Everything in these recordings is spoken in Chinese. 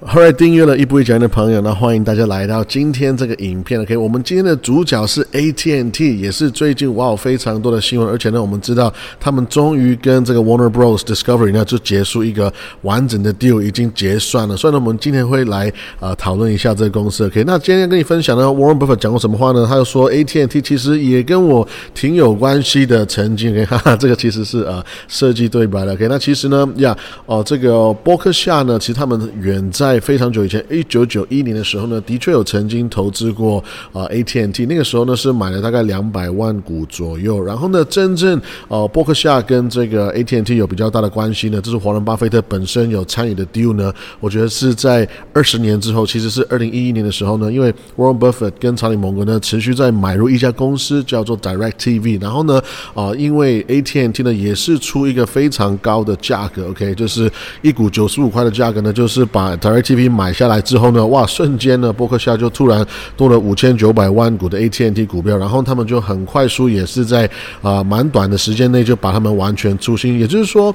后来订阅了一步一讲的朋友呢，欢迎大家来到今天这个影片。OK，我们今天的主角是 AT&T，也是最近哇非常多的新闻，而且呢，我们知道他们终于跟这个 Warner Bros Discovery 呢就结束一个完整的 deal，已经结算了。所以呢，我们今天会来呃讨论一下这个公司。OK，那今天跟你分享呢，Warren Buffett 讲过什么话呢？他就说 AT&T 其实也跟我挺有关系的，曾经 OK，哈哈，这个其实是呃设计对白了。OK，那其实呢呀，哦这个波克夏呢，其实他们远在在非常久以前，一九九一年的时候呢，的确有曾经投资过啊 AT&T，那个时候呢是买了大概两百万股左右。然后呢，真正呃伯克夏跟这个 AT&T 有比较大的关系呢，这是华伦巴菲特本身有参与的 deal 呢。我觉得是在二十年之后，其实是二零一一年的时候呢，因为 Warren Buffett 跟查理蒙格呢持续在买入一家公司叫做 Direct TV，然后呢啊，因为 AT&T 呢也是出一个非常高的价格，OK，就是一股九十五块的价格呢，就是把 Direct TV 买下来之后呢，哇，瞬间呢，伯克夏就突然多了五千九百万股的 A T N T 股票，然后他们就很快速，也是在啊蛮短的时间内就把他们完全出清，也就是说。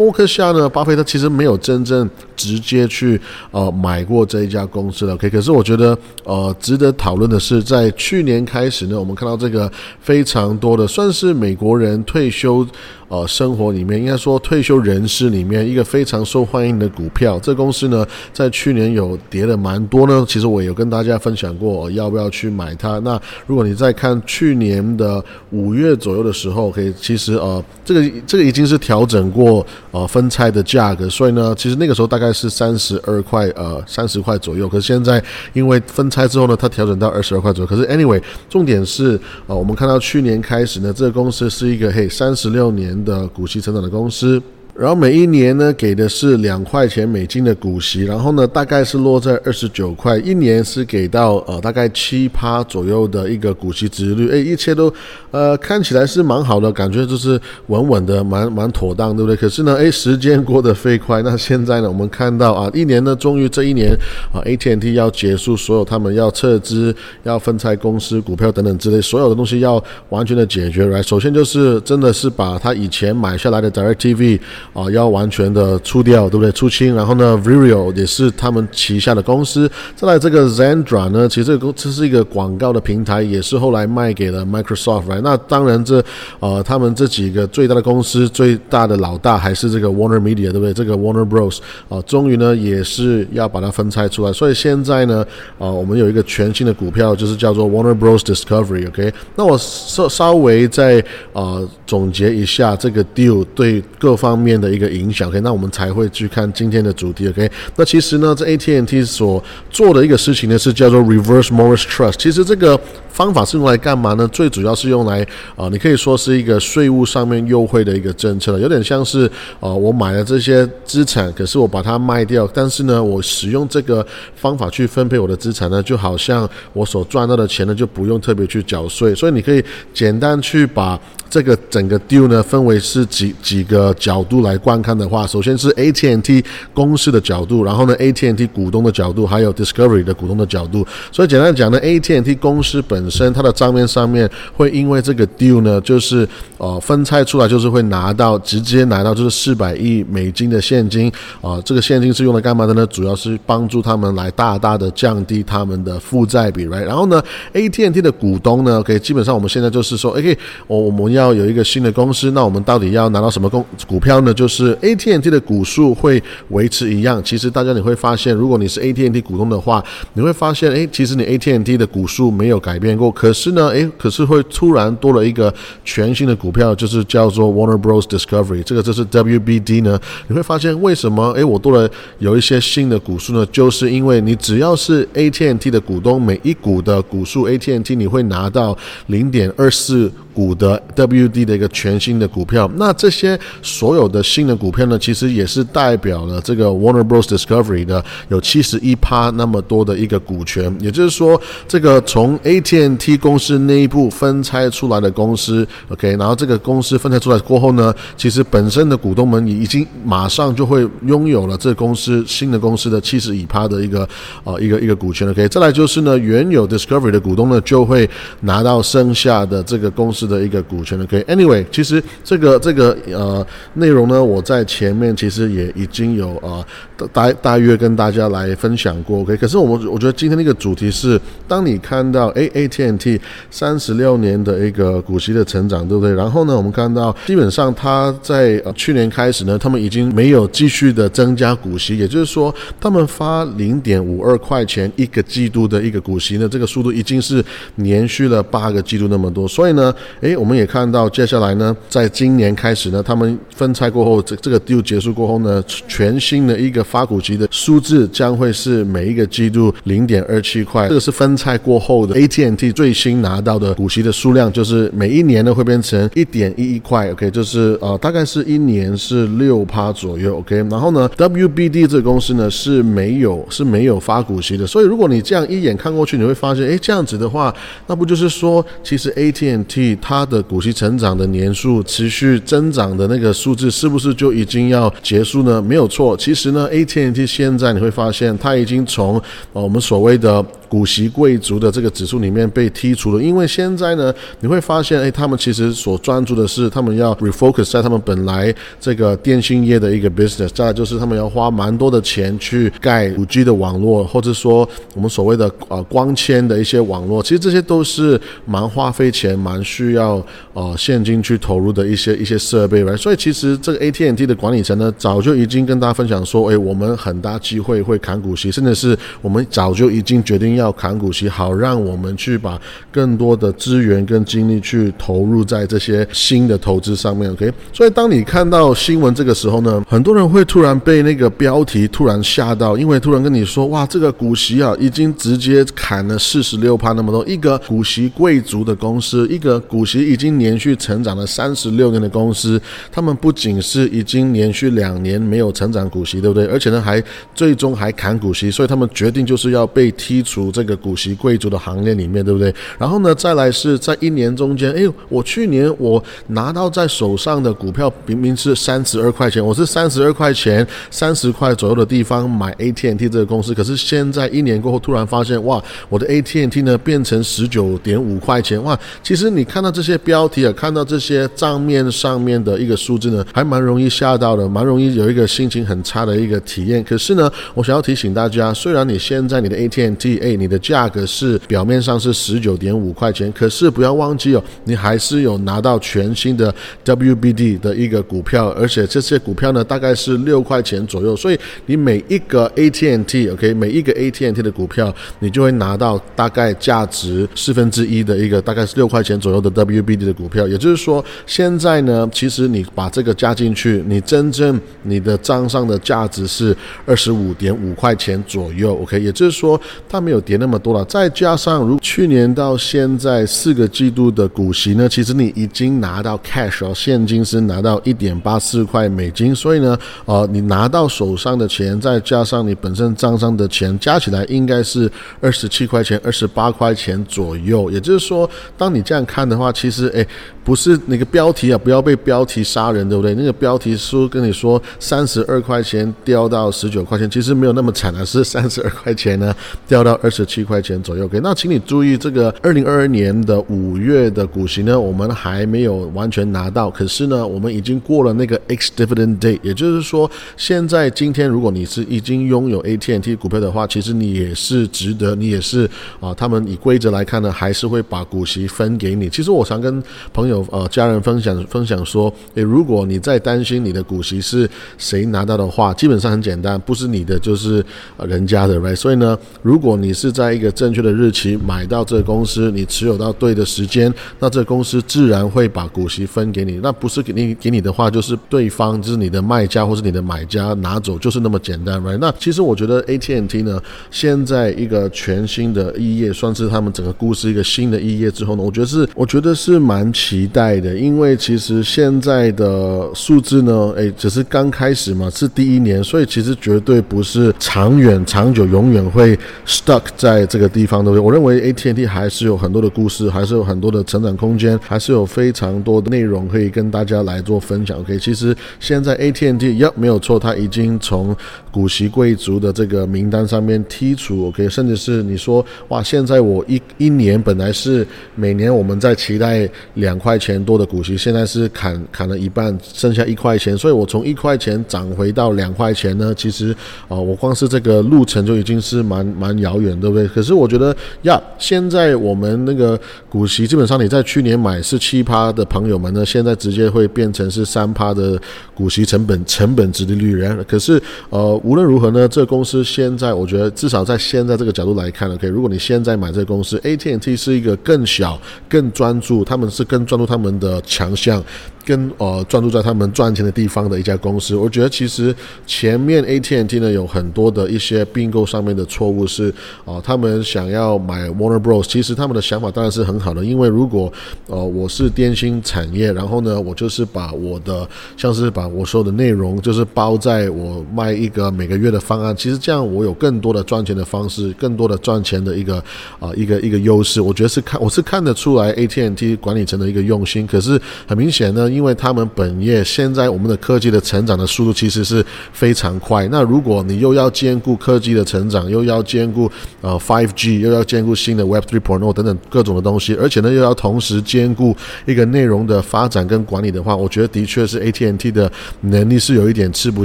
伯克夏呢？巴菲特其实没有真正直接去呃买过这一家公司的，OK。可是我觉得呃值得讨论的是，在去年开始呢，我们看到这个非常多的算是美国人退休呃生活里面，应该说退休人士里面一个非常受欢迎的股票。这公司呢，在去年有跌了蛮多呢。其实我有跟大家分享过，要不要去买它。那如果你在看去年的五月左右的时候，可以其实呃这个这个已经是调整过。呃，分拆的价格，所以呢，其实那个时候大概是三十二块，呃，三十块左右。可是现在因为分拆之后呢，它调整到二十二块左右。可是 anyway，重点是，呃，我们看到去年开始呢，这个公司是一个嘿三十六年的股息成长的公司。然后每一年呢，给的是两块钱美金的股息，然后呢，大概是落在二十九块，一年是给到呃大概七趴左右的一个股息值率，哎，一切都呃看起来是蛮好的，感觉就是稳稳的，蛮蛮妥当，对不对？可是呢，哎，时间过得飞快，那现在呢，我们看到啊，一年呢，终于这一年啊，AT&T 要结束所有他们要撤资、要分拆公司股票等等之类所有的东西要完全的解决来，首先就是真的是把他以前买下来的 DirecTV。啊，要完全的出掉，对不对？出清，然后呢，Virio 也是他们旗下的公司。再来这个 Zandra 呢，其实这个公这是一个广告的平台，也是后来卖给了 Microsoft。那当然，这呃，他们这几个最大的公司，最大的老大还是这个 Warner Media，对不对？这个 Warner Bros. 啊，终于呢也是要把它分拆出来。所以现在呢，啊，我们有一个全新的股票，就是叫做 Warner Bros. Discovery。OK，那我稍稍微再啊总结一下这个 deal 对各方面。面的一个影响，OK，那我们才会去看今天的主题，OK。那其实呢，这 AT&T 所做的一个事情呢，是叫做 Reverse Morris Trust。其实这个方法是用来干嘛呢？最主要是用来啊，你可以说是一个税务上面优惠的一个政策，有点像是啊，我买了这些资产，可是我把它卖掉，但是呢，我使用这个方法去分配我的资产呢，就好像我所赚到的钱呢，就不用特别去缴税。所以你可以简单去把这个整个 deal 呢，分为是几几个角度来观看的话，首先是 AT&T 公司的角度，然后呢，AT&T 股东的角度，还有 Discovery 的股东的角度。所以简单讲呢，AT&T 公司本身它的账面上面会因为这个 deal 呢，就是呃分拆出来，就是会拿到直接拿到就是四百亿美金的现金啊。这个现金是用来干嘛的呢？主要是帮助他们来大大的降低他们的负债比，right？然后呢，AT&T 的股东呢，OK，基本上我们现在就是说，OK，我我们。要有一个新的公司，那我们到底要拿到什么公股票呢？就是 AT&T 的股数会维持一样。其实大家你会发现，如果你是 AT&T 股东的话，你会发现，哎，其实你 AT&T 的股数没有改变过。可是呢，哎，可是会突然多了一个全新的股票，就是叫做 Warner Bros Discovery。这个就是 WBD 呢。你会发现为什么？哎，我多了有一些新的股数呢？就是因为你只要是 AT&T 的股东，每一股的股数 AT&T 你会拿到零点二四。股的 WD 的一个全新的股票，那这些所有的新的股票呢，其实也是代表了这个 Warner Bros. Discovery 的有七十一趴那么多的一个股权，也就是说，这个从 AT&T 公司内部分拆出来的公司，OK，然后这个公司分拆出来过后呢，其实本身的股东们已经马上就会拥有了这公司新的公司的七十一趴的一个呃一个一个股权，OK，再来就是呢，原有 Discovery 的股东呢就会拿到剩下的这个公司。的一个股权，OK，Anyway，其实这个这个呃内容呢，我在前面其实也已经有呃大大约跟大家来分享过，OK，可是我们我觉得今天那个主题是，当你看到 A A T N T 三十六年的一个股息的成长，对不对？然后呢，我们看到基本上它在去年开始呢，他们已经没有继续的增加股息，也就是说，他们发零点五二块钱一个季度的一个股息呢，这个速度已经是连续了八个季度那么多，所以呢，诶，我们也看到接下来呢，在今年开始呢，他们分拆过后，这这个 deal 结束过后呢，全新的一个发股息的数字将会是每一个季度零点二七块，这个是分拆过后的 AT&T 最新拿到的股息的数量，就是每一年呢会变成一点一一块，OK，就是呃大概是一年是六趴左右，OK，然后呢，WBD 这个公司呢是没有是没有发股息的，所以如果你这样一眼看过去，你会发现，哎，这样子的话，那不就是说，其实 AT&T 它的股息成长的年数持续增长的那个数字，是不是就已经要结束呢？没有错，其实呢，AT&T 现在你会发现，它已经从呃我们所谓的股息贵族的这个指数里面被剔除了，因为现在呢，你会发现，哎，他们其实所专注的是，他们要 refocus 在他们本来这个电信业的一个 business，再就是他们要花蛮多的钱去盖五 G 的网络，或者说我们所谓的呃光纤的一些网络，其实这些都是蛮花费钱、蛮需需要呃现金去投入的一些一些设备，right？所以其实这个 AT&T 的管理层呢，早就已经跟大家分享说，哎，我们很大机会会砍股息，甚至是我们早就已经决定要砍股息，好让我们去把更多的资源跟精力去投入在这些新的投资上面，OK？所以当你看到新闻这个时候呢，很多人会突然被那个标题突然吓到，因为突然跟你说，哇，这个股息啊，已经直接砍了四十六趴那么多，一个股息贵族的公司，一个股股息已经连续成长了三十六年的公司，他们不仅是已经连续两年没有成长股息，对不对？而且呢，还最终还砍股息，所以他们决定就是要被剔除这个股息贵族的行列里面，对不对？然后呢，再来是在一年中间，哎，我去年我拿到在手上的股票明明是三十二块钱，我是三十二块钱三十块左右的地方买 AT&T 这个公司，可是现在一年过后突然发现，哇，我的 AT&T 呢变成十九点五块钱，哇，其实你看到这些标题啊，看到这些账面上面的一个数字呢，还蛮容易吓到的，蛮容易有一个心情很差的一个体验。可是呢，我想要提醒大家，虽然你现在你的 AT&T，哎，你的价格是表面上是十九点五块钱，可是不要忘记哦，你还是有拿到全新的 WBD 的一个股票，而且这些股票呢大概是六块钱左右，所以你每一个 ATNT OK 每一个 ATNT 的股票，你就会拿到大概价值四分之一的一个大概是六块钱左右的 WBD 的股票。也就是说，现在呢，其实你把这个加进去，你真正你的账上的价值是二十五点五块钱左右，OK，也就是说它没有跌那么多了。再加上如去年到现在四个季度的股息呢，其实你已经拿到 cash 哦，现金是拿到一点八四块美金，所以呢，呃，你拿到手上的钱再加上你本身账上的钱加起来应该是二十七块钱、二十八块钱左右。也就是说，当你这样看的话，其实诶。不是那个标题啊，不要被标题杀人，对不对？那个标题书跟你说三十二块钱掉到十九块钱，其实没有那么惨啊，是三十二块钱呢掉到二十七块钱左右。OK，那请你注意，这个二零二二年的五月的股息呢，我们还没有完全拿到，可是呢，我们已经过了那个 ex dividend day，也就是说，现在今天如果你是已经拥有 AT&T 股票的话，其实你也是值得，你也是啊，他们以规则来看呢，还是会把股息分给你。其实我我常跟朋友。呃，家人分享分享说，诶，如果你在担心你的股息是谁拿到的话，基本上很简单，不是你的就是人家的，right？所以呢，如果你是在一个正确的日期买到这个公司，你持有到对的时间，那这个公司自然会把股息分给你。那不是给你给你的话，就是对方就是你的卖家或是你的买家拿走，就是那么简单，right？那其实我觉得 AT&T 呢，现在一个全新的一页，算是他们整个故事一个新的一页之后呢，我觉得是我觉得是蛮。期待的，因为其实现在的数字呢，诶，只是刚开始嘛，是第一年，所以其实绝对不是长远、长久、永远会 stuck 在这个地方，的？我认为 AT&T 还是有很多的故事，还是有很多的成长空间，还是有非常多的内容可以跟大家来做分享。OK，其实现在 AT&T 要没有错，它已经从股息贵族的这个名单上面剔除。OK，甚至是你说哇，现在我一一年本来是每年我们在期待两块钱多的股息，现在是砍砍了一半，剩下一块钱，所以我从一块钱涨回到两块钱呢，其实啊，我光是这个路程就已经是蛮蛮遥远，对不对？可是我觉得呀，现在我们那个股息基本上你在去年买是七趴的朋友们呢，现在直接会变成是三趴的股息成本成本值的率。然可是呃，无论如何呢，这公司现在我觉得至少在现在这个角度来看，OK，如果你现在买这个公司，AT&T 是一个更小、更专注，他们是更专注他们的强项。跟呃专注在他们赚钱的地方的一家公司，我觉得其实前面 AT&T 呢有很多的一些并购上面的错误是啊，他们想要买 Warner Bros，其实他们的想法当然是很好的，因为如果呃我是电信产业，然后呢我就是把我的像是把我所有的内容就是包在我卖一个每个月的方案，其实这样我有更多的赚钱的方式，更多的赚钱的一个啊一个一个优势，我觉得是看我是看得出来 AT&T 管理层的一个用心，可是很明显呢。因为他们本业现在我们的科技的成长的速度其实是非常快，那如果你又要兼顾科技的成长，又要兼顾呃 Five G，又要兼顾新的 Web 3.0等等各种的东西，而且呢又要同时兼顾一个内容的发展跟管理的话，我觉得的确是 AT&T 的能力是有一点吃不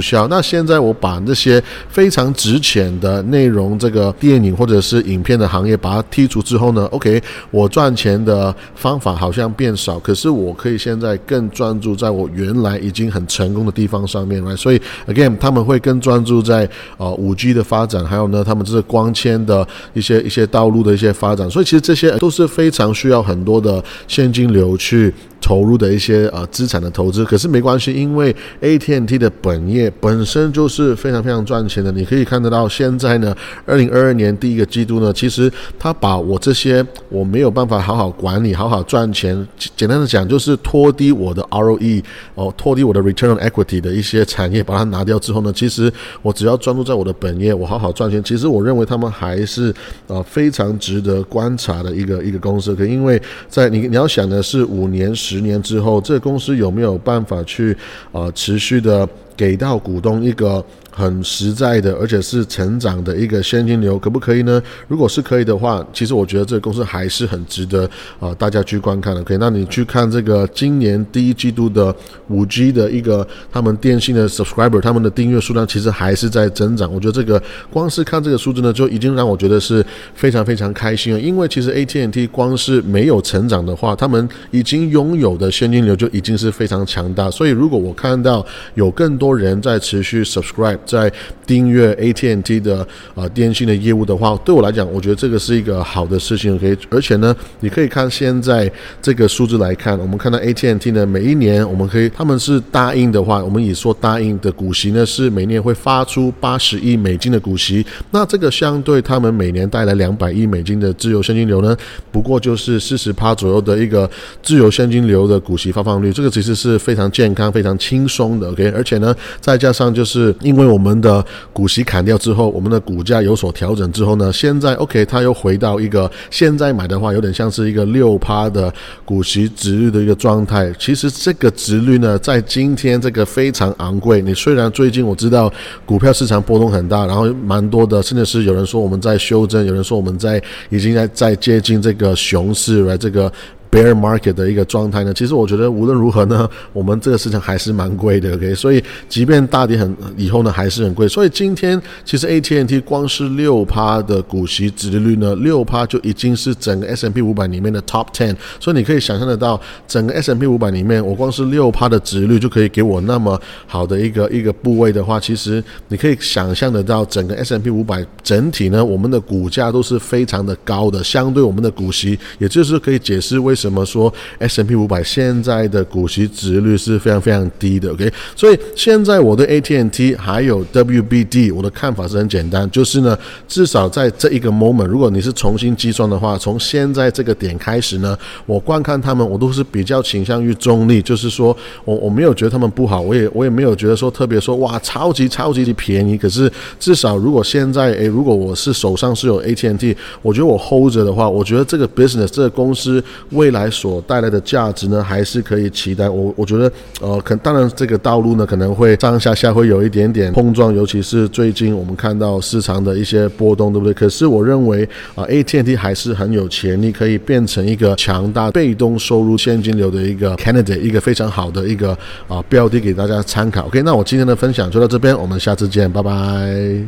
消。那现在我把那些非常值钱的内容，这个电影或者是影片的行业把它剔除之后呢，OK，我赚钱的方法好像变少，可是我可以现在更。专注在我原来已经很成功的地方上面来，所以 again 他们会更专注在呃五 G 的发展，还有呢他们这是光纤的一些一些道路的一些发展，所以其实这些都是非常需要很多的现金流去。投入的一些呃资产的投资，可是没关系，因为 AT&T 的本业本身就是非常非常赚钱的。你可以看得到，现在呢，二零二二年第一个季度呢，其实他把我这些我没有办法好好管理、好好赚钱，简单的讲就是拖低我的 ROE 哦，拖低我的 Return on Equity 的一些产业，把它拿掉之后呢，其实我只要专注在我的本业，我好好赚钱。其实我认为他们还是呃非常值得观察的一个一个公司，可因为在你你要想的是五年。十年之后，这个公司有没有办法去呃持续的给到股东一个？很实在的，而且是成长的一个现金流，可不可以呢？如果是可以的话，其实我觉得这个公司还是很值得啊大家去观看的。可以，那你去看这个今年第一季度的五 G 的一个他们电信的 subscriber，他们的订阅数量其实还是在增长。我觉得这个光是看这个数字呢，就已经让我觉得是非常非常开心了。因为其实 AT&T 光是没有成长的话，他们已经拥有的现金流就已经是非常强大。所以如果我看到有更多多人在持续 subscribe，在订阅 AT&T 的呃电信的业务的话，对我来讲，我觉得这个是一个好的事情。可以，而且呢，你可以看现在这个数字来看，我们看到 AT&T 呢，每一年我们可以，他们是答应的话，我们以说答应的股息呢，是每年会发出八十亿美金的股息。那这个相对他们每年带来两百亿美金的自由现金流呢，不过就是四十趴左右的一个自由现金流的股息发放率，这个其实是非常健康、非常轻松的。OK，而且呢，再加上就是因为我。们的股息砍掉之后，我们的股价有所调整之后呢，现在 OK，它又回到一个现在买的话，有点像是一个六趴的股息值率的一个状态。其实这个值率呢，在今天这个非常昂贵。你虽然最近我知道股票市场波动很大，然后蛮多的，甚至是有人说我们在修正，有人说我们在已经在在接近这个熊市了，这个。Bear market 的一个状态呢，其实我觉得无论如何呢，我们这个市场还是蛮贵的，OK，所以即便大跌很以后呢，还是很贵。所以今天其实 AT&T 光是六趴的股息殖利率呢，六趴就已经是整个 S&P 五百里面的 top ten。所以你可以想象得到，整个 S&P 五百里面，我光是六趴的殖利率就可以给我那么好的一个一个部位的话，其实你可以想象得到，整个 S&P 五百整体呢，我们的股价都是非常的高的，相对我们的股息，也就是可以解释为为什么说 S M P 五百现在的股息值率是非常非常低的？OK，所以现在我对 A T N T 还有 W B D 我的看法是很简单，就是呢，至少在这一个 moment，如果你是重新计算的话，从现在这个点开始呢，我观看他们，我都是比较倾向于中立，就是说我我没有觉得他们不好，我也我也没有觉得说特别说哇超级超级的便宜，可是至少如果现在诶，如果我是手上是有 A T N T，我觉得我 hold 着的话，我觉得这个 business 这个公司为未来所带来的价值呢，还是可以期待。我我觉得呃，可当然这个道路呢可能会上下下会有一点点碰撞，尤其是最近我们看到市场的一些波动，对不对？可是我认为啊，A T N T 还是很有潜力，可以变成一个强大被动收入现金流的一个 candidate，一个非常好的一个啊标的给大家参考。OK，那我今天的分享就到这边，我们下次见，拜拜。